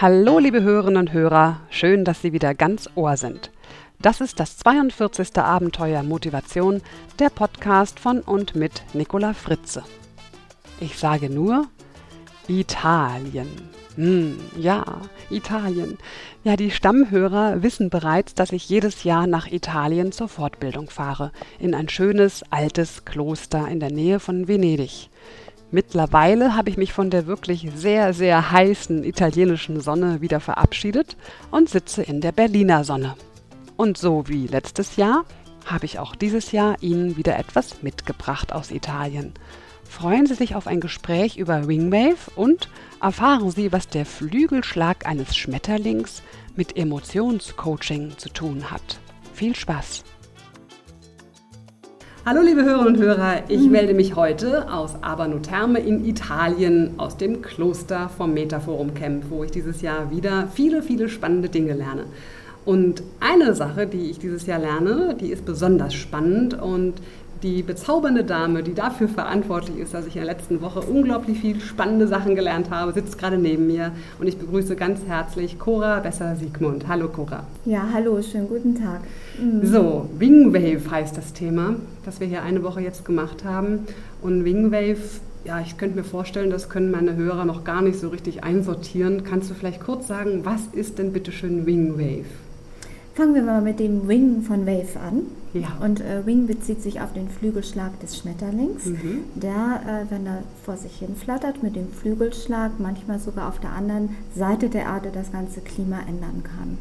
Hallo, liebe Hörerinnen und Hörer, schön, dass Sie wieder ganz Ohr sind. Das ist das 42. Abenteuer Motivation, der Podcast von und mit Nicola Fritze. Ich sage nur Italien. Hm, ja, Italien. Ja, die Stammhörer wissen bereits, dass ich jedes Jahr nach Italien zur Fortbildung fahre, in ein schönes altes Kloster in der Nähe von Venedig. Mittlerweile habe ich mich von der wirklich sehr, sehr heißen italienischen Sonne wieder verabschiedet und sitze in der Berliner Sonne. Und so wie letztes Jahr habe ich auch dieses Jahr Ihnen wieder etwas mitgebracht aus Italien. Freuen Sie sich auf ein Gespräch über Wingwave und erfahren Sie, was der Flügelschlag eines Schmetterlings mit Emotionscoaching zu tun hat. Viel Spaß! Hallo liebe Hörerinnen und Hörer, ich mhm. melde mich heute aus Abano Terme in Italien aus dem Kloster vom Metaforum Camp, wo ich dieses Jahr wieder viele, viele spannende Dinge lerne. Und eine Sache, die ich dieses Jahr lerne, die ist besonders spannend und die bezaubernde Dame, die dafür verantwortlich ist, dass ich in der letzten Woche unglaublich viel spannende Sachen gelernt habe, sitzt gerade neben mir und ich begrüße ganz herzlich Cora Besser-Siegmund. Hallo Cora. Ja, hallo, schönen guten Tag. Mhm. So, Wingwave heißt das Thema, das wir hier eine Woche jetzt gemacht haben. Und Wingwave ja, ich könnte mir vorstellen, das können meine Hörer noch gar nicht so richtig einsortieren. Kannst du vielleicht kurz sagen, was ist denn bitte schön Wingwave? Fangen wir mal mit dem Wing von Wave an. Ja. Und äh, Wing bezieht sich auf den Flügelschlag des Schmetterlings, mhm. der, äh, wenn er vor sich hin flattert, mit dem Flügelschlag manchmal sogar auf der anderen Seite der Erde das ganze Klima ändern kann.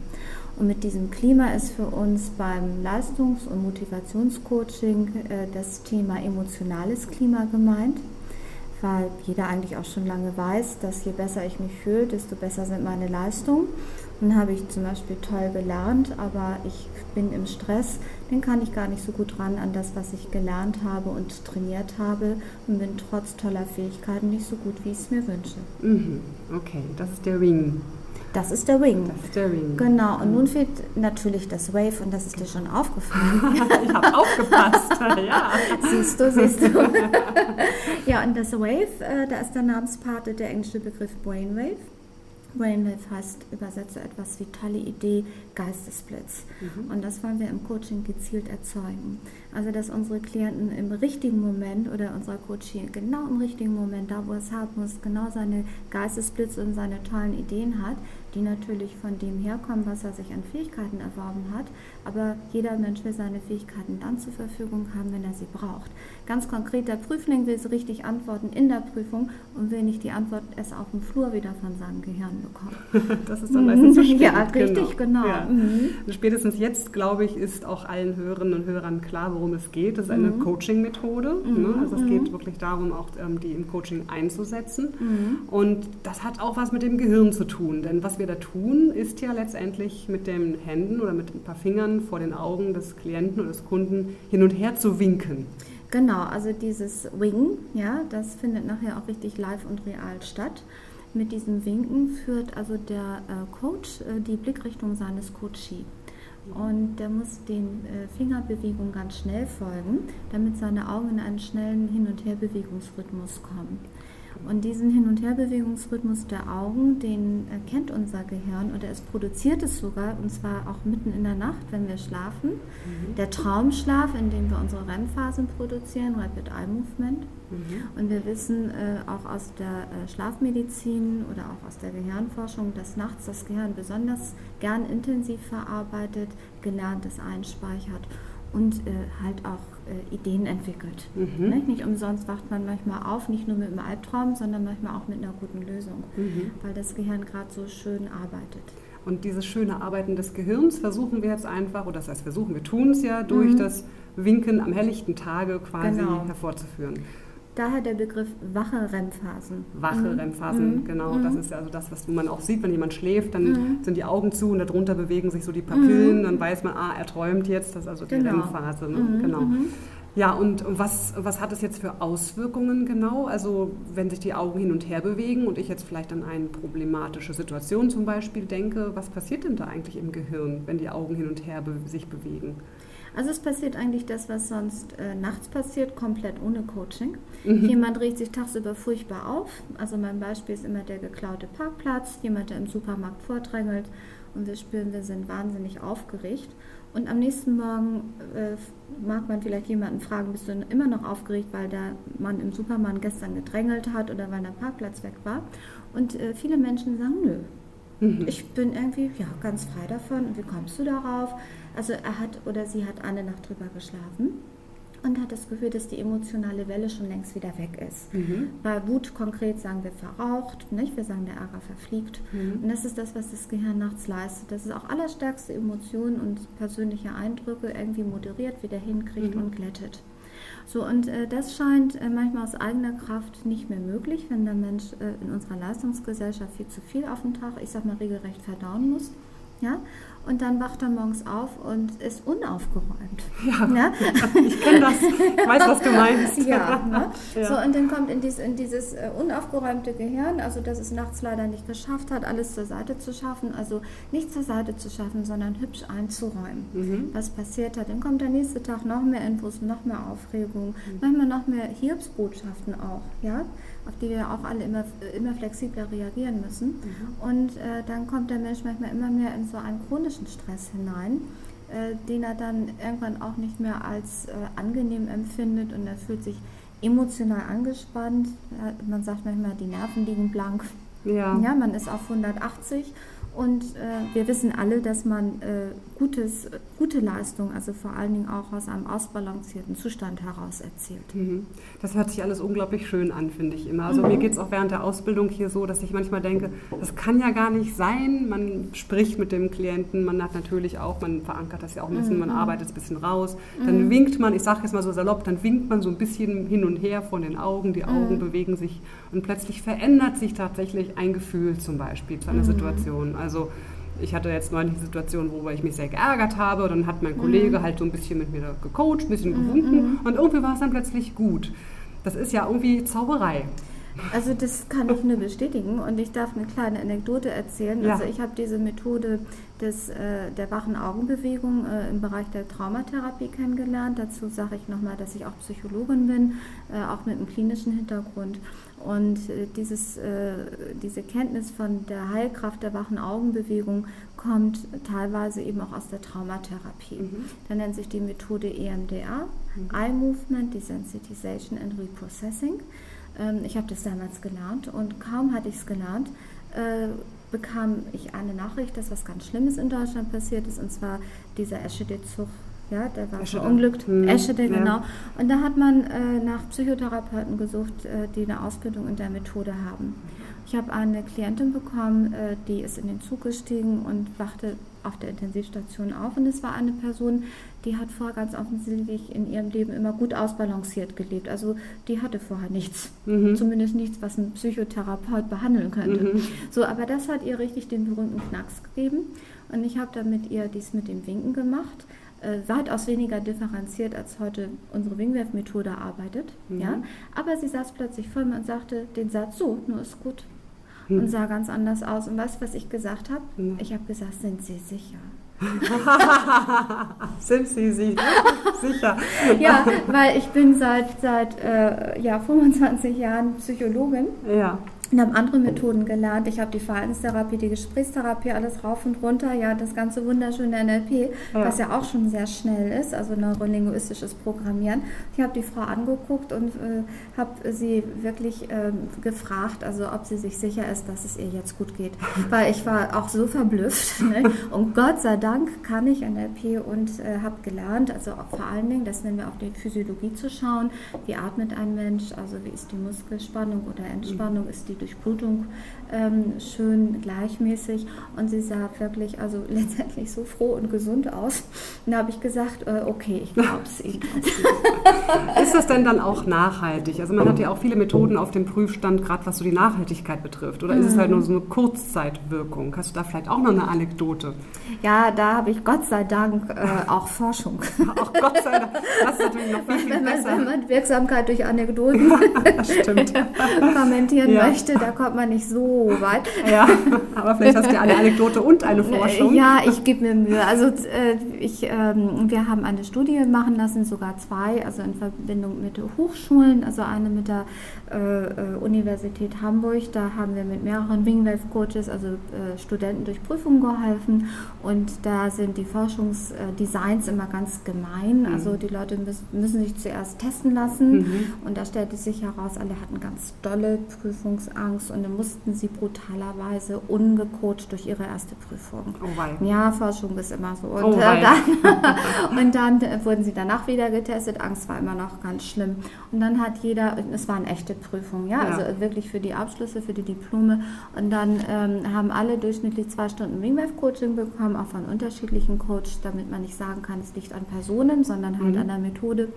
Und mit diesem Klima ist für uns beim Leistungs- und Motivationscoaching äh, das Thema emotionales Klima gemeint weil jeder eigentlich auch schon lange weiß, dass je besser ich mich fühle, desto besser sind meine Leistungen. Dann habe ich zum Beispiel toll gelernt, aber ich bin im Stress, dann kann ich gar nicht so gut ran an das, was ich gelernt habe und trainiert habe und bin trotz toller Fähigkeiten nicht so gut, wie ich es mir wünsche. Mhm. Okay, das ist der Wing. Das ist der Wing. Das ist der Wing. Genau, und nun fehlt natürlich das Wave und das ist dir schon aufgefallen. ich habe aufgepasst, ja. Siehst du, siehst du. ja, und das Wave, äh, da ist der Namenspate der englische Begriff Brainwave. Brainwave heißt übersetze etwas wie tolle Idee, Geistesblitz. Mhm. Und das wollen wir im Coaching gezielt erzeugen. Also, dass unsere Klienten im richtigen Moment oder unser Coaching genau im richtigen Moment, da wo es haben muss, genau seine Geistesblitz und seine tollen Ideen hat, die natürlich von dem herkommen, was er sich an Fähigkeiten erworben hat. Aber jeder Mensch will seine Fähigkeiten dann zur Verfügung haben, wenn er sie braucht. Ganz konkret, der Prüfling will sie richtig antworten in der Prüfung und will nicht die Antwort erst auf dem Flur wieder von seinem Gehirn bekommen. das ist dann meistens zu spät. Ja, richtig, genau. genau. Ja. Mhm. Spätestens jetzt, glaube ich, ist auch allen Hörerinnen und Hörern klar, worum es geht. Das ist eine mhm. Coaching-Methode. Mhm. Ne? Also es geht mhm. wirklich darum, auch ähm, die im Coaching einzusetzen. Mhm. Und das hat auch was mit dem Gehirn zu tun. Denn was wir da tun, ist ja letztendlich mit den Händen oder mit ein paar Fingern vor den Augen des Klienten oder des Kunden hin und her zu winken. Genau, also dieses Wing, ja, das findet nachher auch richtig live und real statt. Mit diesem Winken führt also der äh, Coach äh, die Blickrichtung seines Coachee. Und der muss den äh, Fingerbewegungen ganz schnell folgen, damit seine Augen in einen schnellen Hin- und Herbewegungsrhythmus kommen. Und diesen Hin- und Herbewegungsrhythmus der Augen, den kennt unser Gehirn oder es produziert es sogar, und zwar auch mitten in der Nacht, wenn wir schlafen. Mhm. Der Traumschlaf, in dem wir unsere REM-Phasen produzieren, Rapid Eye Movement. Mhm. Und wir wissen äh, auch aus der äh, Schlafmedizin oder auch aus der Gehirnforschung, dass nachts das Gehirn besonders gern intensiv verarbeitet, gelerntes einspeichert und äh, halt auch äh, Ideen entwickelt. Mhm. Nicht? nicht umsonst wacht man manchmal auf, nicht nur mit einem Albtraum, sondern manchmal auch mit einer guten Lösung, mhm. weil das Gehirn gerade so schön arbeitet. Und dieses schöne Arbeiten des Gehirns versuchen wir jetzt einfach, oder das heißt versuchen, wir tun es ja, durch mhm. das Winken am helllichten Tage quasi genau. hervorzuführen. Daher der Begriff wache REM-Phasen. Wache mhm. REM-Phasen, mhm. genau. Mhm. Das ist ja also das, was man auch sieht, wenn jemand schläft, dann mhm. sind die Augen zu und darunter bewegen sich so die Papillen. Mhm. Dann weiß man, ah, er träumt jetzt. Das ist also die genau. REM-Phase. Ne? Mhm. Genau. Ja, und was, was hat es jetzt für Auswirkungen genau? Also wenn sich die Augen hin und her bewegen und ich jetzt vielleicht an eine problematische Situation zum Beispiel denke, was passiert denn da eigentlich im Gehirn, wenn die Augen hin und her be sich bewegen? Also es passiert eigentlich das, was sonst äh, nachts passiert, komplett ohne Coaching. Mhm. Jemand regt sich tagsüber furchtbar auf. Also mein Beispiel ist immer der geklaute Parkplatz, jemand, der im Supermarkt vordrängelt und wir spüren, wir sind wahnsinnig aufgeregt. Und am nächsten Morgen äh, mag man vielleicht jemanden fragen, bist du immer noch aufgeregt, weil der Mann im Supermarkt gestern gedrängelt hat oder weil der Parkplatz weg war? Und äh, viele Menschen sagen, nö, Mhm. Ich bin irgendwie ja, ganz frei davon. Wie kommst du darauf? Also er hat oder sie hat eine Nacht drüber geschlafen und hat das Gefühl, dass die emotionale Welle schon längst wieder weg ist. Mhm. Bei Wut konkret sagen wir verraucht, nicht? wir sagen der Ärger verfliegt. Mhm. Und das ist das, was das Gehirn nachts leistet. Das ist auch allerstärkste Emotionen und persönliche Eindrücke irgendwie moderiert, wieder hinkriegt mhm. und glättet. So, und äh, das scheint äh, manchmal aus eigener Kraft nicht mehr möglich, wenn der Mensch äh, in unserer Leistungsgesellschaft viel zu viel auf den Tag, ich sag mal, regelrecht verdauen muss. Ja? Und dann wacht er morgens auf und ist unaufgeräumt. Ja, ja? ich kenne das, ich weiß, was du meinst. Ja, ne? ja, So, und dann kommt in, dies, in dieses äh, unaufgeräumte Gehirn, also dass es nachts leider nicht geschafft hat, alles zur Seite zu schaffen, also nicht zur Seite zu schaffen, sondern hübsch einzuräumen. Mhm. Was passiert hat, dann kommt der nächste Tag noch mehr Infos, noch mehr Aufregung, mhm. manchmal noch mehr Hiobsbotschaften auch, ja auf die wir auch alle immer, immer flexibler reagieren müssen. Mhm. Und äh, dann kommt der Mensch manchmal immer mehr in so einen chronischen Stress hinein, äh, den er dann irgendwann auch nicht mehr als äh, angenehm empfindet und er fühlt sich emotional angespannt. man sagt manchmal, die Nerven liegen blank. Ja. ja, man ist auf 180 und äh, wir wissen alle, dass man äh, gutes, gute Leistung, also vor allen Dingen auch aus einem ausbalancierten Zustand heraus erzielt. Mhm. Das hört sich alles unglaublich schön an, finde ich immer. Also mhm. mir geht es auch während der Ausbildung hier so, dass ich manchmal denke, das kann ja gar nicht sein. Man spricht mit dem Klienten, man hat natürlich auch, man verankert das ja auch ein bisschen, mhm. man arbeitet ein bisschen raus. Dann mhm. winkt man, ich sage jetzt mal so salopp, dann winkt man so ein bisschen hin und her von den Augen, die Augen mhm. bewegen sich und plötzlich verändert sich tatsächlich ein Gefühl zum Beispiel zu einer mhm. Situation. Also also ich hatte jetzt neulich eine Situation, wo ich mich sehr geärgert habe. Und dann hat mein Kollege mhm. halt so ein bisschen mit mir gecoacht, ein bisschen gewunken. Mhm. Und irgendwie war es dann plötzlich gut. Das ist ja irgendwie Zauberei. Also das kann ich nur bestätigen und ich darf eine kleine Anekdote erzählen. Ja. Also ich habe diese Methode des, äh, der wachen Augenbewegung äh, im Bereich der Traumatherapie kennengelernt. Dazu sage ich nochmal, dass ich auch Psychologin bin, äh, auch mit einem klinischen Hintergrund. Und äh, dieses, äh, diese Kenntnis von der Heilkraft der wachen Augenbewegung kommt teilweise eben auch aus der Traumatherapie. Mhm. Da nennt sich die Methode EMDR, mhm. Eye Movement Desensitization and Reprocessing. Ähm, ich habe das damals gelernt und kaum hatte ich es gelernt, äh, bekam ich eine Nachricht, dass was ganz Schlimmes in Deutschland passiert ist, und zwar dieser Eschede-Zug. Ja, der war Eschede. verunglückt. Hm. Eschede, ja. genau. Und da hat man äh, nach Psychotherapeuten gesucht, äh, die eine Ausbildung in der Methode haben. Ich habe eine Klientin bekommen, äh, die ist in den Zug gestiegen und wachte auf der Intensivstation auf. Und es war eine Person, die hat vorher ganz offensichtlich in ihrem Leben immer gut ausbalanciert gelebt. Also die hatte vorher nichts, mhm. zumindest nichts, was ein Psychotherapeut behandeln könnte. Mhm. So, aber das hat ihr richtig den berühmten Knacks gegeben. Und ich habe dann mit ihr dies mit dem Winken gemacht. Äh, weitaus weniger differenziert, als heute unsere Wingwerf-Methode arbeitet. Mhm. Ja? Aber sie saß plötzlich vor mir und sagte den Satz so, nur ist gut. Mhm. Und sah ganz anders aus. Und weißt du, was ich gesagt habe? Mhm. Ich habe gesagt, sind Sie sicher? Sind Sie sich sicher? ja, weil ich bin seit, seit äh, ja, 25 Jahren Psychologin. Ja und habe andere Methoden gelernt. Ich habe die Verhaltenstherapie, die Gesprächstherapie, alles rauf und runter. Ja, das ganze wunderschöne NLP, ja. was ja auch schon sehr schnell ist, also neurolinguistisches Programmieren. Ich habe die Frau angeguckt und äh, habe sie wirklich äh, gefragt, also ob sie sich sicher ist, dass es ihr jetzt gut geht. Weil ich war auch so verblüfft. Ne? Und Gott sei Dank kann ich NLP und äh, habe gelernt, also vor allen Dingen, das nennen wir auf die Physiologie zu schauen. Wie atmet ein Mensch? Also wie ist die Muskelspannung oder Entspannung? Ist die Durchblutung ähm, schön gleichmäßig und sie sah wirklich also letztendlich so froh und gesund aus. Und da habe ich gesagt, äh, okay, ich glaube es Ihnen. Ist das denn dann auch nachhaltig? Also man hat ja auch viele Methoden auf dem Prüfstand, gerade was so die Nachhaltigkeit betrifft. Oder mhm. ist es halt nur so eine Kurzzeitwirkung? Hast du da vielleicht auch noch eine Anekdote? Ja, da habe ich Gott sei Dank äh, auch Forschung. Auch Gott sei Dank. Das ist natürlich noch viel, viel wenn man, besser. Wenn man Wirksamkeit durch Anekdoten kommentieren ja. möchte da kommt man nicht so weit. Ja, aber vielleicht hast du eine Anekdote und eine Forschung. Ja, ich gebe mir Mühe. Also äh, ich, ähm, wir haben eine Studie machen lassen, sogar zwei, also in Verbindung mit Hochschulen, also eine mit der äh, äh, Universität Hamburg. Da haben wir mit mehreren Wingwave-Coaches, also Studenten durch Prüfungen geholfen. Und da sind die Forschungsdesigns immer ganz gemein. Mhm. Also die Leute müssen, müssen sich zuerst testen lassen. Mhm. Und da stellte sich heraus, alle hatten ganz dolle Prüfungsangst und dann mussten sie brutalerweise ungecoacht durch ihre erste Prüfung. Oh ja, Forschung ist immer so. Und, oh äh, dann, und dann wurden sie danach wieder getestet. Angst war immer noch ganz schlimm. Und dann hat jeder, es waren echte Prüfungen, ja, ja. also wirklich für die Abschlüsse, für die Diplome. Und dann ähm, haben alle durchschnittlich zwei Stunden Wingwave-Coaching bekommen, auch von unterschiedlichen Coaches, damit man nicht sagen kann, es liegt an Personen, sondern halt mhm. an der Methode.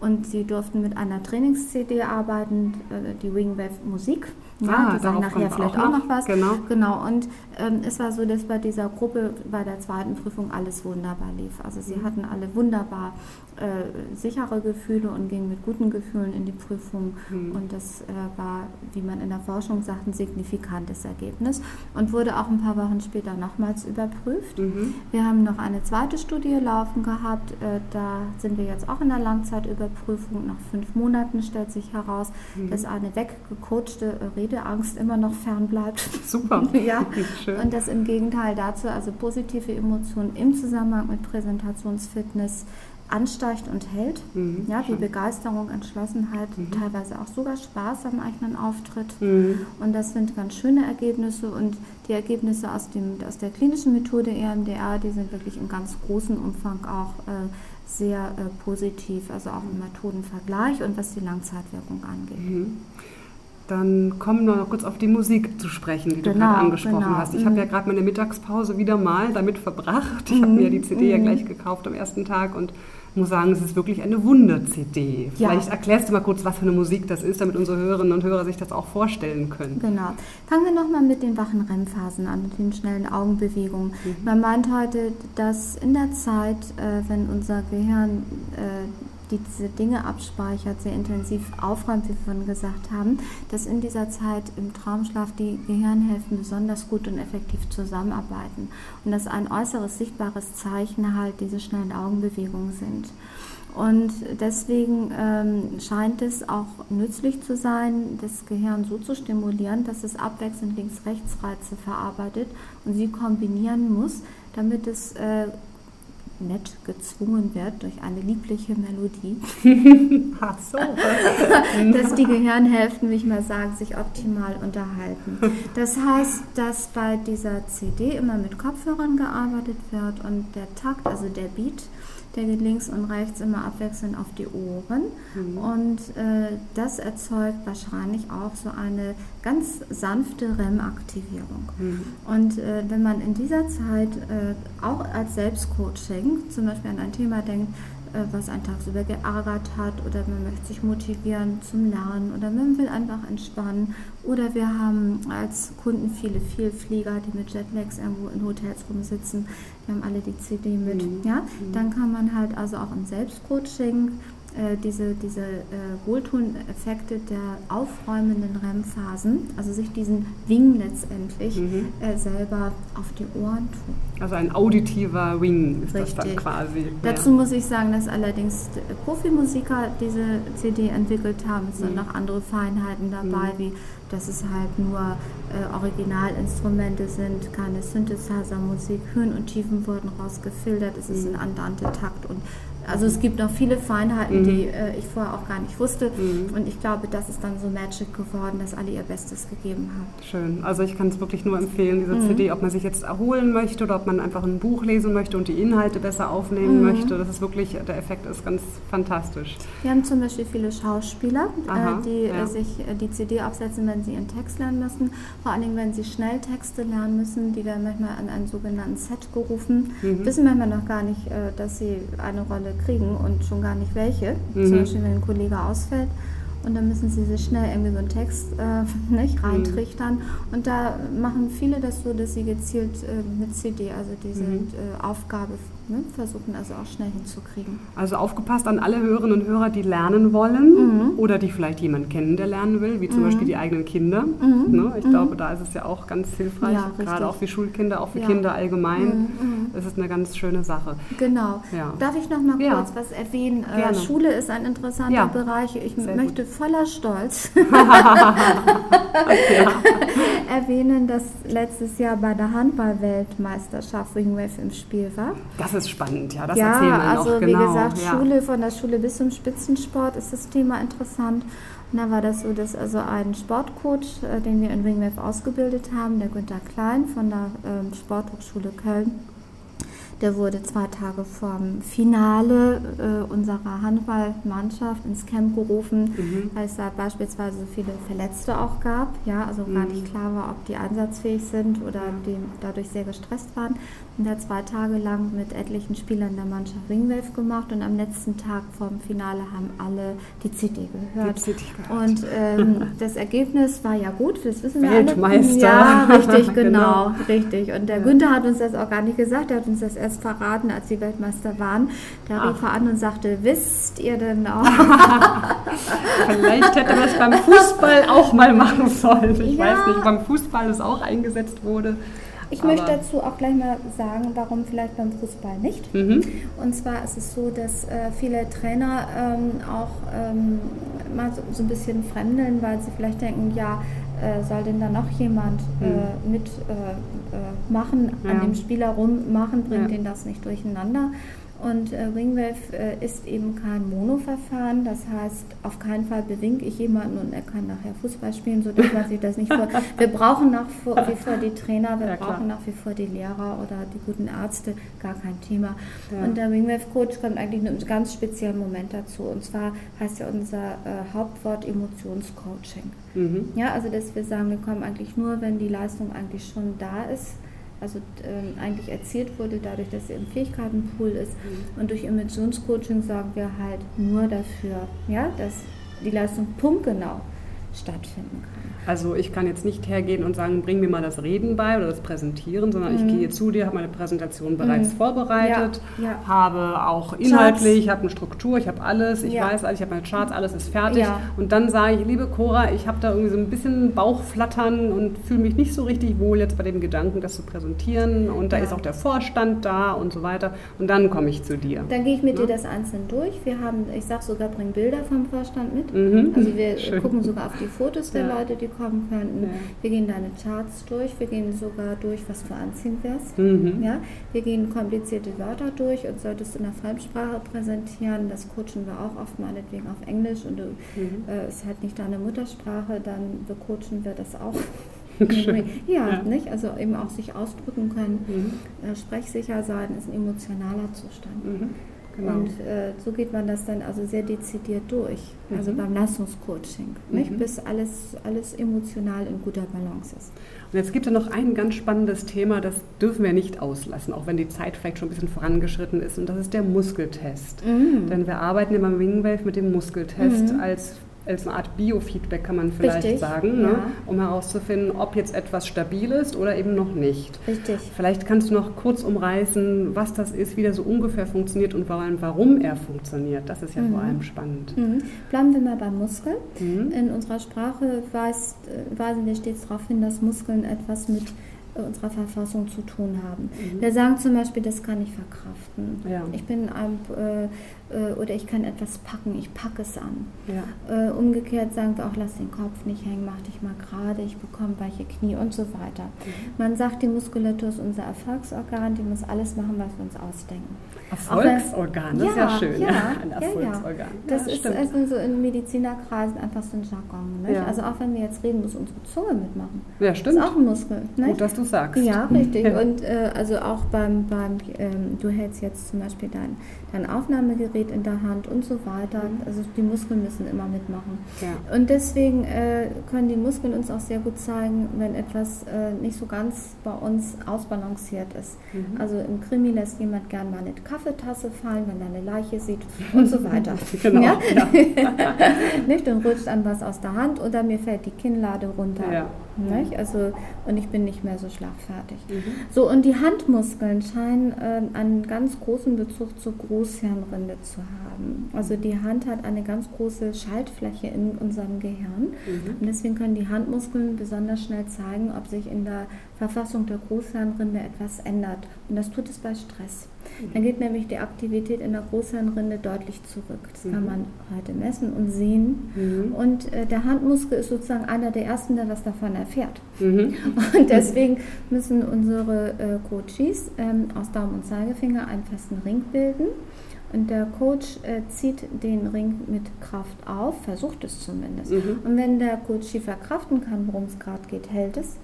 Und sie durften mit einer Trainings-CD arbeiten, äh, die Wingwave Musik. Ja, ah, die sagen nachher vielleicht auch noch, noch was. Genau. genau. Und ähm, es war so, dass bei dieser Gruppe bei der zweiten Prüfung alles wunderbar lief. Also sie mhm. hatten alle wunderbar äh, sichere Gefühle und gingen mit guten Gefühlen in die Prüfung. Mhm. Und das äh, war, wie man in der Forschung sagt, ein signifikantes Ergebnis und wurde auch ein paar Wochen später nochmals überprüft. Mhm. Wir haben noch eine zweite Studie laufen gehabt. Äh, da sind wir jetzt auch in der Langzeitüberprüfung. Nach fünf Monaten stellt sich heraus, mhm. dass eine weggecoachte Redeangst immer noch fern bleibt. Super. ja. Schön. Und das im Gegenteil dazu, also positive Emotionen im Zusammenhang mit Präsentationsfitness ansteigt und hält. Mhm, ja, wie Begeisterung, Entschlossenheit, mhm. teilweise auch sogar Spaß am eigenen Auftritt. Mhm. Und das sind ganz schöne Ergebnisse. Und die Ergebnisse aus, dem, aus der klinischen Methode EMDR, die sind wirklich im ganz großen Umfang auch äh, sehr äh, positiv, also auch im Methodenvergleich und was die Langzeitwirkung angeht. Mhm. Dann kommen wir noch kurz auf die Musik zu sprechen, die genau, du gerade angesprochen genau. hast. Ich mhm. habe ja gerade meine Mittagspause wieder mal damit verbracht. Ich mhm. habe mir die CD mhm. ja gleich gekauft am ersten Tag und muss sagen, es ist wirklich eine Wunder-CD. Ja. Vielleicht erklärst du mal kurz, was für eine Musik das ist, damit unsere Hörerinnen und Hörer sich das auch vorstellen können. Genau. Fangen wir nochmal mit den wachen REM-Phasen an, mit den schnellen Augenbewegungen. Mhm. Man meint heute, dass in der Zeit, äh, wenn unser Gehirn äh, diese Dinge abspeichert, sehr intensiv aufräumt, wie wir vorhin gesagt haben, dass in dieser Zeit im Traumschlaf die Gehirnhälften besonders gut und effektiv zusammenarbeiten und dass ein äußeres sichtbares Zeichen halt diese schnellen Augenbewegungen sind. Und deswegen ähm, scheint es auch nützlich zu sein, das Gehirn so zu stimulieren, dass es abwechselnd Links-Rechts-Reize verarbeitet und sie kombinieren muss, damit es äh, nett gezwungen wird durch eine liebliche Melodie. Ach so. dass die Gehirnhälften, wie ich mal sagen, sich optimal unterhalten. Das heißt, dass bei dieser CD immer mit Kopfhörern gearbeitet wird und der Takt, also der Beat, der geht links und rechts immer abwechselnd auf die Ohren. Mhm. Und äh, das erzeugt wahrscheinlich auch so eine ganz sanfte REM-Aktivierung. Mhm. Und äh, wenn man in dieser Zeit äh, auch als Selbstcoaching zum Beispiel an ein Thema denkt, was einen tagsüber geärgert hat oder man möchte sich motivieren zum Lernen oder man will einfach entspannen oder wir haben als Kunden viele Vielflieger, die mit Jetlags irgendwo in Hotels rumsitzen, wir haben alle die CD mit, mhm. ja, mhm. dann kann man halt also auch im Selbstcoaching äh, diese, diese äh, Wohltun-Effekte der aufräumenden REM-Phasen, also sich diesen Wing letztendlich mhm. äh, selber auf die Ohren tun. Also ein auditiver Wing ist Richtig. das dann quasi. Dazu ja. muss ich sagen, dass allerdings Profimusiker diese CD entwickelt haben. Es mhm. sind noch andere Feinheiten dabei, mhm. wie dass es halt nur äh, Originalinstrumente sind, keine Synthesizer-Musik. Höhen und Tiefen wurden rausgefiltert, es ist mhm. ein Andante-Takt und also es gibt noch viele Feinheiten, mhm. die äh, ich vorher auch gar nicht wusste. Mhm. Und ich glaube, das ist dann so magic geworden, dass alle ihr Bestes gegeben haben. Schön. Also ich kann es wirklich nur empfehlen, diese mhm. CD, ob man sich jetzt erholen möchte oder ob man einfach ein Buch lesen möchte und die Inhalte besser aufnehmen mhm. möchte. Das ist wirklich, der Effekt ist ganz fantastisch. Wir haben zum Beispiel viele Schauspieler, äh, Aha, äh, die ja. sich äh, die CD aufsetzen, wenn sie ihren Text lernen müssen. Vor allen Dingen, wenn sie schnell Texte lernen müssen, die werden manchmal an einen sogenannten Set gerufen. Mhm. Wissen manchmal noch gar nicht, äh, dass sie eine Rolle kriegen und schon gar nicht welche. Mhm. Zum Beispiel, wenn ein Kollege ausfällt und dann müssen sie sich schnell irgendwie so einen Text äh, nicht mhm. reintrichtern. Mhm. Und da machen viele das so, dass sie gezielt äh, mit CD, also diese mhm. äh, Aufgabe Ne? Versuchen also auch schnell hinzukriegen. Also aufgepasst an alle Hörerinnen und Hörer, die lernen wollen mhm. oder die vielleicht jemanden kennen, der lernen will, wie zum mhm. Beispiel die eigenen Kinder. Mhm. Ne? Ich glaube, mhm. da ist es ja auch ganz hilfreich, ja, gerade auch für Schulkinder, auch für ja. Kinder allgemein. Das mhm. ist eine ganz schöne Sache. Genau. Ja. Darf ich noch mal kurz was erwähnen? Äh, Schule ist ein interessanter Bereich. Ich Sehr möchte gut. voller Stolz erwähnen, dass letztes Jahr bei der Handball-Weltmeisterschaft Wingwave im Spiel war. Das ist spannend, ja, das ja, erzählen wir also noch. wie genau, gesagt, ja. Schule, von der Schule bis zum Spitzensport ist das Thema interessant. Und da war das so, dass also ein Sportcoach, äh, den wir in Wingwave ausgebildet haben, der Günther Klein von der äh, Sporthochschule Köln, der wurde zwei Tage vorm Finale äh, unserer Handballmannschaft ins Camp gerufen, mhm. weil es da beispielsweise so viele Verletzte auch gab. Ja, also mhm. gar nicht klar war, ob die einsatzfähig sind oder die dadurch sehr gestresst waren. Und er hat zwei Tage lang mit etlichen Spielern der Mannschaft Ringwave gemacht und am letzten Tag vorm Finale haben alle die CD gehört. Die CD gehört. Und ähm, das Ergebnis war ja gut, das wissen wir Weltmeister. alle. Ja, richtig, genau, genau, richtig. Und der ja. Günther hat uns das auch gar nicht gesagt, er hat uns das erst verraten, als die Weltmeister waren. Da rief er an und sagte, wisst ihr denn auch? Vielleicht hätte er das beim Fußball auch mal machen sollen. Ich ja. weiß nicht, beim Fußball es auch eingesetzt wurde. Ich Aber möchte dazu auch gleich mal sagen, warum vielleicht beim Fußball nicht. Mhm. Und zwar ist es so, dass äh, viele Trainer ähm, auch ähm, mal so, so, ein bisschen fremdeln, weil sie vielleicht denken, ja, äh, soll denn da noch jemand äh, mhm. mit äh, äh, ja. an dem Spieler rummachen, bringt ja. den das nicht durcheinander. Und äh, Ringwave äh, ist eben kein Mono-Verfahren, das heißt, auf keinen Fall bewinke ich jemanden und er kann nachher Fußball spielen, sodass man sich das nicht vor. Wir brauchen nach wie vor die Trainer, wir ja, brauchen nach wie vor die Lehrer oder die guten Ärzte, gar kein Thema. Ja. Und der Ringwave-Coach kommt eigentlich in einem ganz speziellen Moment dazu. Und zwar heißt ja unser äh, Hauptwort Emotionscoaching. Mhm. Ja, also dass wir sagen, wir kommen eigentlich nur, wenn die Leistung eigentlich schon da ist also ähm, eigentlich erzielt wurde, dadurch, dass sie im Fähigkeitenpool ist. Mhm. Und durch Emissionscoaching sorgen wir halt nur dafür, ja, dass die Leistung punktgenau stattfinden kann. Also ich kann jetzt nicht hergehen und sagen, bring mir mal das Reden bei oder das Präsentieren, sondern mhm. ich gehe zu dir, habe meine Präsentation bereits mhm. vorbereitet, ja, ja. habe auch inhaltlich, ich habe eine Struktur, ich habe alles, ich ja. weiß alles, ich habe meine Charts, alles ist fertig. Und dann sage ich, liebe Cora, ich habe da irgendwie so ein bisschen Bauchflattern und fühle mich nicht so richtig wohl jetzt bei dem Gedanken, das zu präsentieren. Und da ist auch der Vorstand da und so weiter. Und dann komme ich zu dir. Dann gehe ich mit dir das einzeln durch. Wir haben, ich sage sogar, bring Bilder vom Vorstand mit. Mhm. Also wir Schön. gucken sogar auf die Fotos der Leute, die kommen könnten. Ja. Wir gehen deine Charts durch, wir gehen sogar durch, was du anziehen wirst. Mhm. Ja? Wir gehen komplizierte Wörter durch und solltest du in der Fremdsprache präsentieren, das coachen wir auch oft meinetwegen auf Englisch und du, mhm. äh, ist halt nicht deine Muttersprache, dann becoachen wir das auch. ja, ja, nicht? Also eben auch sich ausdrücken können. Mhm. Äh, sprechsicher sein ist ein emotionaler Zustand. Genau. Und äh, so geht man das dann also sehr dezidiert durch, also mhm. beim Leistungscoaching, mhm. bis alles, alles emotional in guter Balance ist. Und jetzt gibt es noch ein ganz spannendes Thema, das dürfen wir nicht auslassen, auch wenn die Zeit vielleicht schon ein bisschen vorangeschritten ist, und das ist der Muskeltest. Mhm. Denn wir arbeiten immer Wingwave mit dem Muskeltest mhm. als als eine Art Biofeedback kann man vielleicht Richtig, sagen, ne? ja. um herauszufinden, ob jetzt etwas stabil ist oder eben noch nicht. Richtig. Vielleicht kannst du noch kurz umreißen, was das ist, wie der so ungefähr funktioniert und vor allem, warum er funktioniert. Das ist ja mhm. vor allem spannend. Mhm. Bleiben wir mal beim Muskel. Mhm. In unserer Sprache weist, äh, weisen wir stets darauf hin, dass Muskeln etwas mit unserer Verfassung zu tun haben. Mhm. Wir sagen zum Beispiel, das kann ich verkraften. Ja. Ich bin ein, äh, äh, oder ich kann etwas packen, ich packe es an. Ja. Äh, umgekehrt sagen wir auch, lass den Kopf nicht hängen, mach dich mal gerade, ich bekomme weiche Knie und so weiter. Mhm. Man sagt, die Muskulatur ist unser Erfolgsorgan, die muss alles machen, was wir uns ausdenken. Erfolgsorgan, das ja, ist ja schön. Ja, ein Erfolgsorgan. Das ist also so in Medizinerkreisen einfach so ein Jargon. Also auch wenn wir jetzt reden, muss unsere Zunge mitmachen. Ja, stimmt. Das ist auch ein Muskel. Nicht? Gut, dass du sagst. Ja, richtig. Und äh, also auch beim, beim ähm, du hältst jetzt zum Beispiel dein, dein Aufnahmegerät in der Hand und so weiter. Mhm. Also die Muskeln müssen immer mitmachen. Ja. Und deswegen äh, können die Muskeln uns auch sehr gut zeigen, wenn etwas äh, nicht so ganz bei uns ausbalanciert ist. Mhm. Also im Krimi lässt jemand gern mal eine Kaffeetasse fallen, wenn er eine Leiche sieht und so weiter. genau. Ja? Ja. nicht? Und rutscht an was aus der Hand oder mir fällt die Kinnlade runter. Ja. Nicht? Also, und ich bin nicht mehr so schlagfertig. Mhm. So, und die Handmuskeln scheinen äh, einen ganz großen Bezug zur Großhirnrinde zu haben. Also die Hand hat eine ganz große Schaltfläche in unserem Gehirn. Mhm. Und deswegen können die Handmuskeln besonders schnell zeigen, ob sich in der Verfassung der Großhirnrinde etwas ändert. Und das tut es bei Stress. Dann geht nämlich die Aktivität in der Großhirnrinde deutlich zurück. Das kann mhm. man heute messen und sehen. Mhm. Und äh, der Handmuskel ist sozusagen einer der ersten, der was davon erfährt. Mhm. Und deswegen müssen unsere äh, Coaches ähm, aus Daumen und Zeigefinger einen festen Ring bilden. Und der Coach äh, zieht den Ring mit Kraft auf, versucht es zumindest. Mhm. Und wenn der Coach verkraften kann, worum es gerade geht, hält es.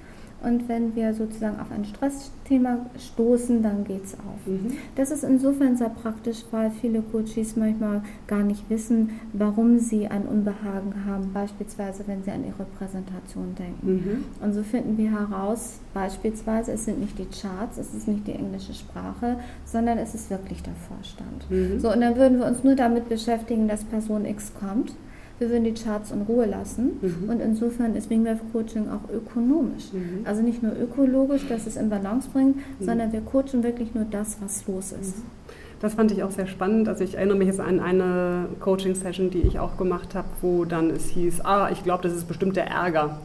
Und wenn wir sozusagen auf ein Stressthema stoßen, dann geht es auf. Mhm. Das ist insofern sehr praktisch, weil viele Coaches manchmal gar nicht wissen, warum sie ein Unbehagen haben, beispielsweise wenn sie an ihre Präsentation denken. Mhm. Und so finden wir heraus, beispielsweise, es sind nicht die Charts, es ist nicht die englische Sprache, sondern es ist wirklich der Vorstand. Mhm. So, und dann würden wir uns nur damit beschäftigen, dass Person X kommt wir würden die Charts in Ruhe lassen. Mhm. Und insofern ist Wingwave Coaching auch ökonomisch. Mhm. Also nicht nur ökologisch, dass es in Balance bringt, mhm. sondern wir coachen wirklich nur das, was los ist. Mhm. Das fand ich auch sehr spannend. Also ich erinnere mich jetzt an eine Coaching-Session, die ich auch gemacht habe, wo dann es hieß, ah, ich glaube, das ist bestimmt der Ärger.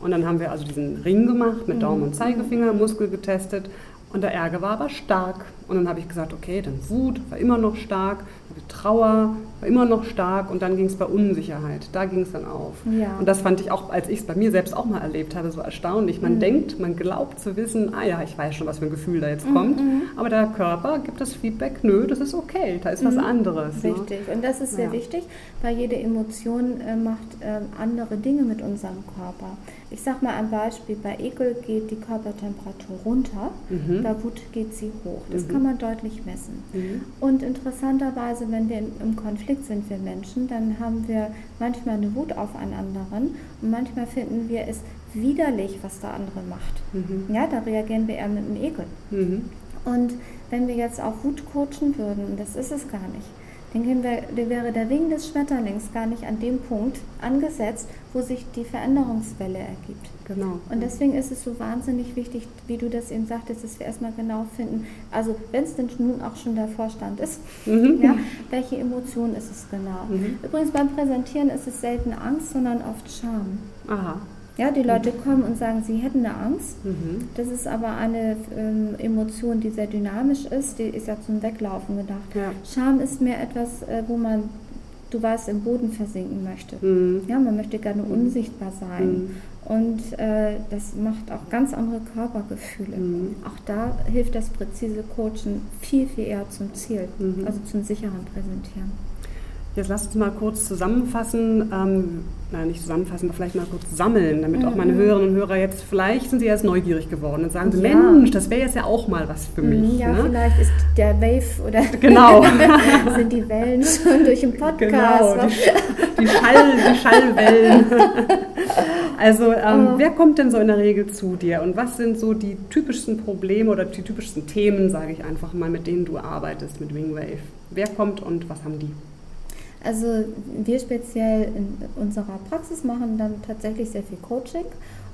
Und dann haben wir also diesen Ring gemacht mit Daumen und mhm. Zeigefinger, Muskel getestet und der Ärger war aber stark. Und dann habe ich gesagt, okay, dann Wut war immer noch stark, Trauer war immer noch stark und dann ging es bei Unsicherheit. Da ging es dann auf. Ja. Und das fand ich auch, als ich es bei mir selbst auch mal erlebt habe, so erstaunlich. Man mhm. denkt, man glaubt zu wissen, ah ja, ich weiß schon, was für ein Gefühl da jetzt mhm. kommt. Mhm. Aber der Körper gibt das Feedback, nö, das ist okay, da ist was mhm. anderes. Ne? Richtig. Ne? Und das ist sehr ja. wichtig, weil jede Emotion äh, macht äh, andere Dinge mit unserem Körper. Ich sage mal ein Beispiel, bei Ekel geht die Körpertemperatur runter, mhm. bei Wut geht sie hoch. Das mhm. Kann man deutlich messen. Mhm. Und interessanterweise, wenn wir im Konflikt sind, wir Menschen, dann haben wir manchmal eine Wut auf einen anderen und manchmal finden wir es widerlich, was der andere macht. Mhm. Ja, da reagieren wir eher mit einem Ekel. Mhm. Und wenn wir jetzt auf Wut coachen würden, das ist es gar nicht, dann wäre der Wing des Schmetterlings gar nicht an dem Punkt angesetzt, wo sich die Veränderungswelle ergibt. Genau. Und deswegen ist es so wahnsinnig wichtig, wie du das eben sagtest, dass wir erstmal genau finden, also wenn es denn nun auch schon der Vorstand ist, mhm. ja, welche Emotion ist es genau. Mhm. Übrigens beim Präsentieren ist es selten Angst, sondern oft Scham. Aha. Ja, die Leute kommen und sagen, sie hätten eine Angst. Mhm. Das ist aber eine ähm, Emotion, die sehr dynamisch ist. Die ist ja zum Weglaufen gedacht. Ja. Scham ist mehr etwas, äh, wo man, du weißt, im Boden versinken möchte. Mhm. Ja, man möchte gerne mhm. unsichtbar sein. Mhm. Und äh, das macht auch ganz andere Körpergefühle. Mhm. Auch da hilft das präzise Coachen viel, viel eher zum Ziel, mhm. also zum sicheren Präsentieren. Jetzt lasst uns mal kurz zusammenfassen, ähm, nein, nicht zusammenfassen, aber vielleicht mal kurz sammeln, damit auch meine mhm. Hörerinnen und Hörer jetzt, vielleicht sind sie jetzt neugierig geworden und sagen, ja. Mensch, das wäre jetzt ja auch mal was für mich. Ja, ne? vielleicht ist der Wave oder genau. sind die Wellen schon durch den Podcast. Genau, die, die, Schall, die Schallwellen. also, ähm, oh. wer kommt denn so in der Regel zu dir und was sind so die typischsten Probleme oder die typischsten Themen, sage ich einfach mal, mit denen du arbeitest mit Wingwave? Wer kommt und was haben die? Also wir speziell in unserer Praxis machen dann tatsächlich sehr viel Coaching.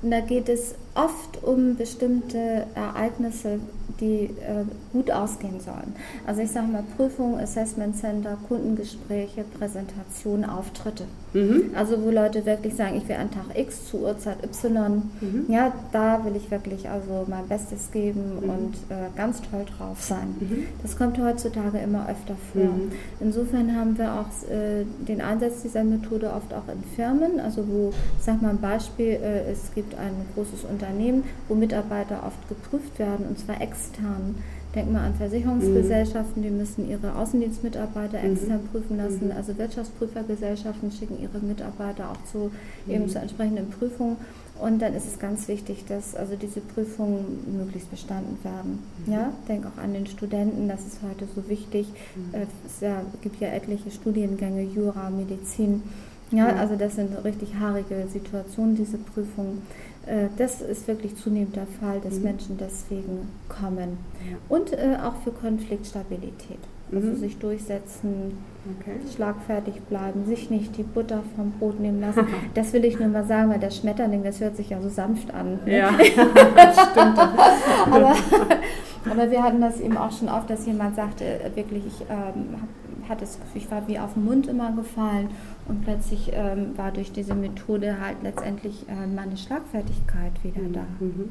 Und da geht es oft um bestimmte Ereignisse, die äh, gut ausgehen sollen. Also ich sage mal Prüfung, Assessment Center, Kundengespräche, Präsentationen, Auftritte. Mhm. Also wo Leute wirklich sagen, ich will an Tag X zu Uhrzeit Y. Mhm. Ja, da will ich wirklich also mein Bestes geben mhm. und äh, ganz toll drauf sein. Mhm. Das kommt heutzutage immer öfter vor. Mhm. Insofern haben wir auch äh, den Einsatz dieser Methode oft auch in Firmen, also wo, ich sag mal ein Beispiel, äh, es gibt ein großes Unternehmen, wo Mitarbeiter oft geprüft werden und zwar extern. Denk mal an Versicherungsgesellschaften, die müssen ihre Außendienstmitarbeiter mhm. extern prüfen lassen. Mhm. Also Wirtschaftsprüfergesellschaften schicken ihre Mitarbeiter auch zu, eben mhm. zu entsprechenden Prüfungen. Und dann ist es ganz wichtig, dass also diese Prüfungen möglichst bestanden werden. Ja, denk auch an den Studenten, das ist heute so wichtig. Äh, es ja, gibt ja etliche Studiengänge, Jura, Medizin. Ja, also das sind richtig haarige Situationen, diese Prüfungen. Äh, das ist wirklich zunehmend der Fall, dass mhm. Menschen deswegen kommen. Und äh, auch für Konfliktstabilität. Also mhm. sich durchsetzen, okay. schlagfertig bleiben, sich nicht die Butter vom Brot nehmen lassen. das will ich nur mal sagen, weil der Schmetterling, das hört sich ja so sanft an. Ne? Ja, stimmt. aber, aber wir hatten das eben auch schon oft, dass jemand sagte, äh, wirklich, ich ähm, hatte das Gefühl, ich war wie auf den Mund immer gefallen und plötzlich ähm, war durch diese Methode halt letztendlich äh, meine Schlagfertigkeit wieder mhm. da. Mhm.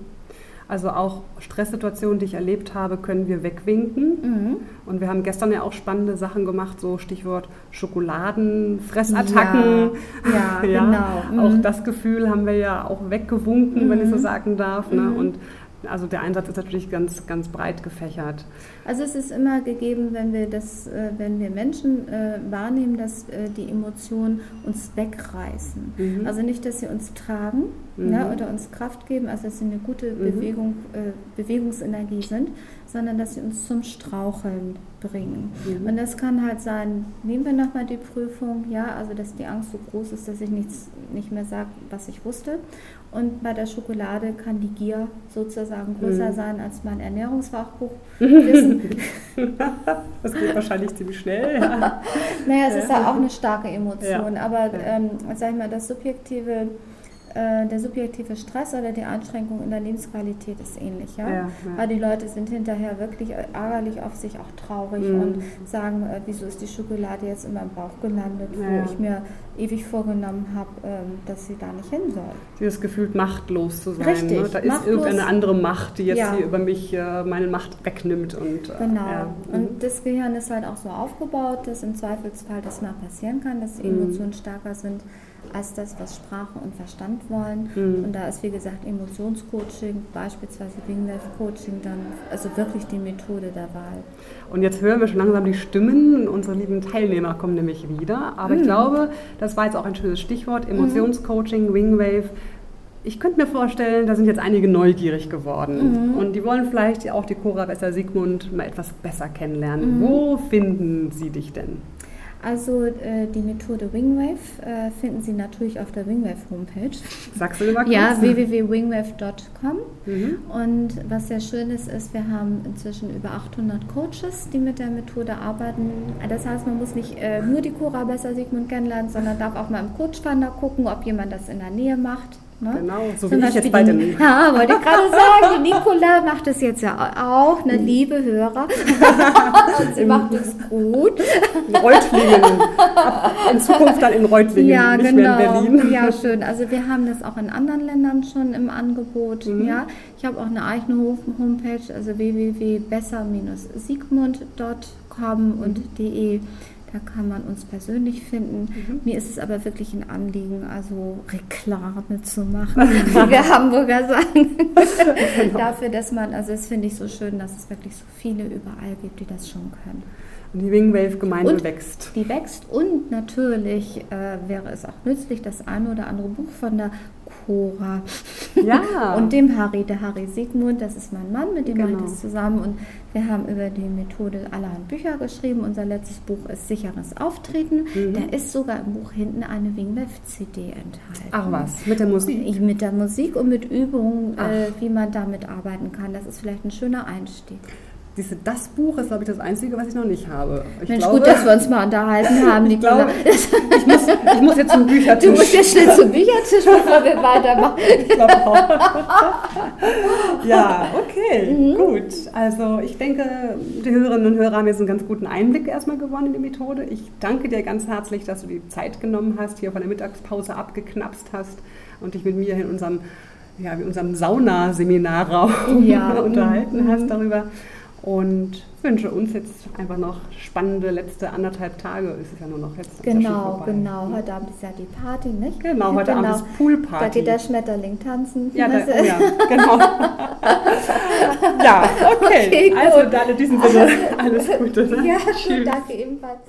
Also auch Stresssituationen, die ich erlebt habe, können wir wegwinken. Mhm. Und wir haben gestern ja auch spannende Sachen gemacht, so Stichwort Schokoladenfressattacken. Ja, ja, ja genau. Mhm. Auch das Gefühl haben wir ja auch weggewunken, wenn ich so mhm. sagen darf. Ne? Und also der Einsatz ist natürlich ganz, ganz breit gefächert. Also es ist immer gegeben, wenn wir das, äh, wenn wir Menschen äh, wahrnehmen, dass äh, die Emotionen uns wegreißen. Mhm. Also nicht, dass sie uns tragen mhm. ja, oder uns Kraft geben, also dass sie eine gute mhm. Bewegung, äh, Bewegungsenergie sind, sondern dass sie uns zum Straucheln bringen. Mhm. Und das kann halt sein, nehmen wir nochmal die Prüfung, ja, also dass die Angst so groß ist, dass ich nichts nicht mehr sage, was ich wusste. Und bei der Schokolade kann die Gier sozusagen größer mhm. sein als mein Ernährungsfachbuch. das geht wahrscheinlich ziemlich schnell. Ja. naja, es ist ja auch eine starke Emotion, ja. aber ähm, sag ich mal, das subjektive äh, der subjektive Stress oder die Einschränkung in der Lebensqualität ist ähnlich. Ja? ja, ja. Weil die Leute sind hinterher wirklich ärgerlich auf sich, auch traurig mhm. und sagen, äh, wieso ist die Schokolade jetzt in meinem Bauch gelandet, wo ja. ich mir ewig vorgenommen habe, ähm, dass sie da nicht hin soll. Dieses Gefühl, machtlos zu sein. Richtig, ne? Da ist machtlos. irgendeine andere Macht, die jetzt hier über mich äh, meine Macht wegnimmt. Und, äh, genau. Und mhm. das Gehirn ist halt auch so aufgebaut, dass im Zweifelsfall das mal passieren kann, dass die mhm. Emotionen stärker sind als das, was Sprache und Verstand wollen. Mhm. Und da ist, wie gesagt, Emotionscoaching, beispielsweise Wingwave-Coaching, dann also wirklich die Methode der Wahl. Und jetzt hören wir schon langsam die Stimmen. Unsere lieben Teilnehmer kommen nämlich wieder. Aber mhm. ich glaube, das war jetzt auch ein schönes Stichwort: Emotionscoaching, Wingwave ich könnte mir vorstellen, da sind jetzt einige neugierig geworden mhm. und die wollen vielleicht auch die Cora Besser Sigmund mal etwas besser kennenlernen. Mhm. Wo finden sie dich denn? Also äh, die Methode Wingwave äh, finden Sie natürlich auf der Wingwave Homepage. Sagst du mal kurz? Ja, www.wingwave.com. Mhm. Und was sehr schön ist, ist, wir haben inzwischen über 800 Coaches, die mit der Methode arbeiten. Das heißt, man muss nicht äh, nur die Cora Besser Sigmund kennenlernen, sondern darf auch mal im Coachfinder gucken, ob jemand das in der Nähe macht. Ne? Genau, so Zum wie ich jetzt bei dem. Ja, wollte ich gerade sagen, die Nicola macht es jetzt ja auch, eine mhm. liebe Hörer. Und sie macht es gut. In Reutlingen. in Zukunft dann in Reutlingen, ja, nicht genau. mehr in Berlin. Ja, schön. Also wir haben das auch in anderen Ländern schon im Angebot. Mhm. Ja. Ich habe auch eine eigene Homepage, also www.besser-sigmund.com und mhm. de. Da kann man uns persönlich finden. Mhm. Mir ist es aber wirklich ein Anliegen, also Reklame zu machen, wie wir Hamburger sagen. genau. Dafür, dass man, also das finde ich so schön, dass es wirklich so viele überall gibt, die das schon können. Und die Wingwave-Gemeinde wächst. Die wächst und natürlich äh, wäre es auch nützlich, das eine oder andere Buch von der Cora ja. und dem Harry, der Harry Sigmund, das ist mein Mann, mit dem genau. mache ich das zusammen und wir haben über die Methode allerhand Bücher geschrieben. Unser letztes Buch ist Sicheres Auftreten. Mhm. Da ist sogar im Buch hinten eine Wingwave-CD enthalten. Ach was, mit der Musik? Mit der Musik und mit Übungen, äh, wie man damit arbeiten kann. Das ist vielleicht ein schöner Einstieg. Diese, das Buch ist, glaube ich, das Einzige, was ich noch nicht habe. Ich Mensch, glaube, gut, dass wir uns mal unterhalten haben, ich, glaube, ich, muss, ich muss jetzt zum Büchertisch. Du musst jetzt schnell zum Büchertisch, bevor wir weitermachen. Ich glaube auch. ja, okay, mhm. gut. Also ich denke, die Hörerinnen und Hörer haben jetzt einen ganz guten Einblick erstmal gewonnen in die Methode. Ich danke dir ganz herzlich, dass du die Zeit genommen hast, hier von der Mittagspause abgeknapst hast und dich mit mir in unserem, ja, in unserem Saunaseminarraum ja. unterhalten mhm. hast darüber und wünsche uns jetzt einfach noch spannende letzte anderthalb Tage. Ist es ja nur noch jetzt. Genau, genau. Heute Abend ist ja die Party, nicht? Genau, heute genau. Abend ist Poolparty. Da geht der Schmetterling tanzen. Ja, da, oh ja genau. ja, okay. okay also dann in diesem Sinne alles Gute. Ne? Ja, Tschüss. danke ebenfalls.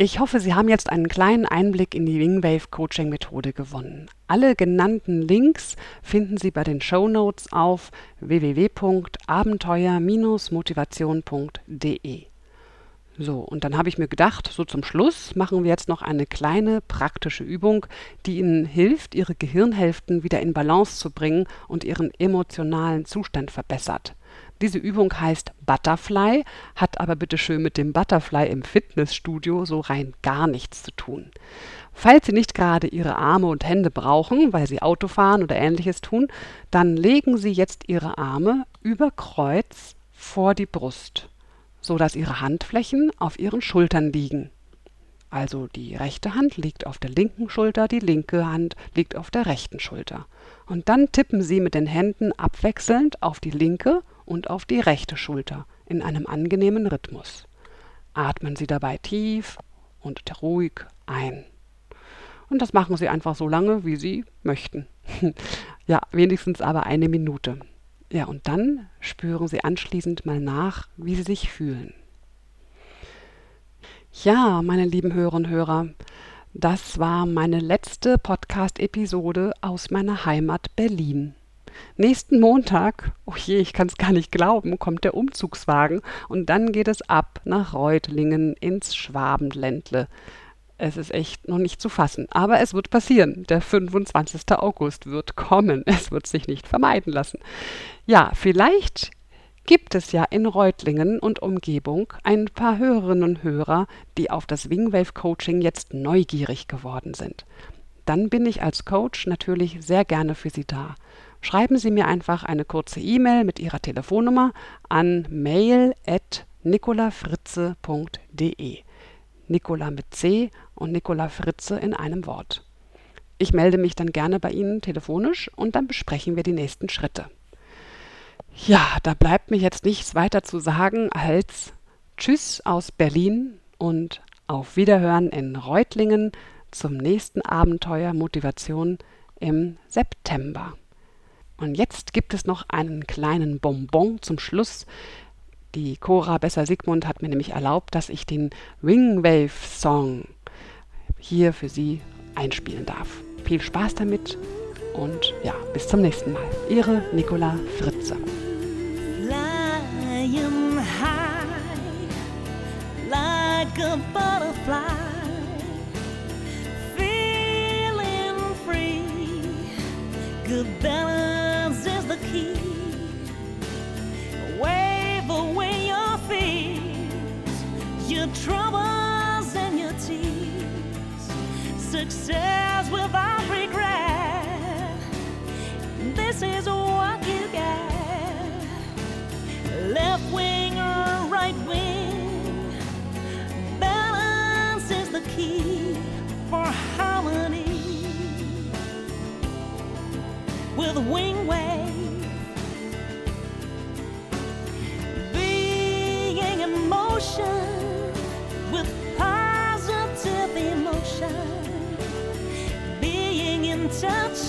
Ich hoffe, Sie haben jetzt einen kleinen Einblick in die Wingwave Coaching Methode gewonnen. Alle genannten Links finden Sie bei den Show Notes auf www.abenteuer-motivation.de. So, und dann habe ich mir gedacht, so zum Schluss machen wir jetzt noch eine kleine praktische Übung, die Ihnen hilft, Ihre Gehirnhälften wieder in Balance zu bringen und Ihren emotionalen Zustand verbessert. Diese Übung heißt Butterfly, hat aber bitte schön mit dem Butterfly im Fitnessstudio so rein gar nichts zu tun. Falls Sie nicht gerade Ihre Arme und Hände brauchen, weil Sie Auto fahren oder ähnliches tun, dann legen Sie jetzt Ihre Arme über Kreuz vor die Brust, so dass Ihre Handflächen auf Ihren Schultern liegen. Also die rechte Hand liegt auf der linken Schulter, die linke Hand liegt auf der rechten Schulter. Und dann tippen Sie mit den Händen abwechselnd auf die linke und auf die rechte Schulter in einem angenehmen Rhythmus. Atmen Sie dabei tief und ruhig ein. Und das machen Sie einfach so lange, wie Sie möchten. ja, wenigstens aber eine Minute. Ja, und dann spüren Sie anschließend mal nach, wie Sie sich fühlen. Ja, meine lieben Hörerinnen und Hörer, das war meine letzte Podcast-Episode aus meiner Heimat Berlin. Nächsten Montag, oh je, ich kann es gar nicht glauben, kommt der Umzugswagen und dann geht es ab nach Reutlingen ins Schwabenländle. Es ist echt noch nicht zu fassen, aber es wird passieren. Der 25. August wird kommen. Es wird sich nicht vermeiden lassen. Ja, vielleicht gibt es ja in Reutlingen und Umgebung ein paar Hörerinnen und Hörer, die auf das Wingwave Coaching jetzt neugierig geworden sind. Dann bin ich als Coach natürlich sehr gerne für Sie da. Schreiben Sie mir einfach eine kurze E-Mail mit Ihrer Telefonnummer an mail@nicolafritze.de. Nicola mit C und Nicola Fritze in einem Wort. Ich melde mich dann gerne bei Ihnen telefonisch und dann besprechen wir die nächsten Schritte. Ja, da bleibt mir jetzt nichts weiter zu sagen als Tschüss aus Berlin und auf Wiederhören in Reutlingen zum nächsten Abenteuer Motivation im September. Und jetzt gibt es noch einen kleinen Bonbon zum Schluss. Die Cora Besser Sigmund hat mir nämlich erlaubt, dass ich den Wingwave Song hier für Sie einspielen darf. Viel Spaß damit und ja, bis zum nächsten Mal. Ihre Nicola Fritze. like a butterfly, feeling free. Good balance your troubles and your tears. Success without regret. This is what you get. Left wing or right wing. Balance is the key for harmony with a touch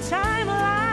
timeline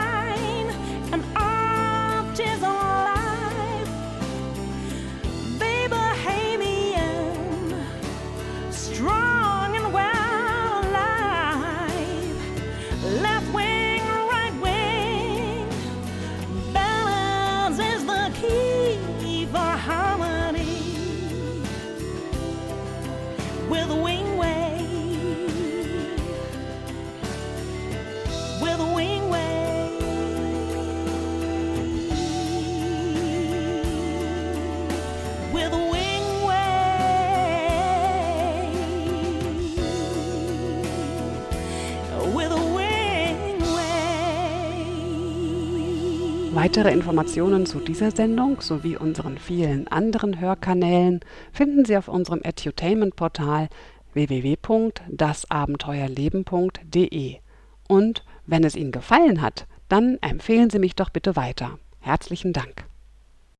Weitere Informationen zu dieser Sendung sowie unseren vielen anderen Hörkanälen finden Sie auf unserem Edutainment-Portal www.dasabenteuerleben.de. Und wenn es Ihnen gefallen hat, dann empfehlen Sie mich doch bitte weiter. Herzlichen Dank.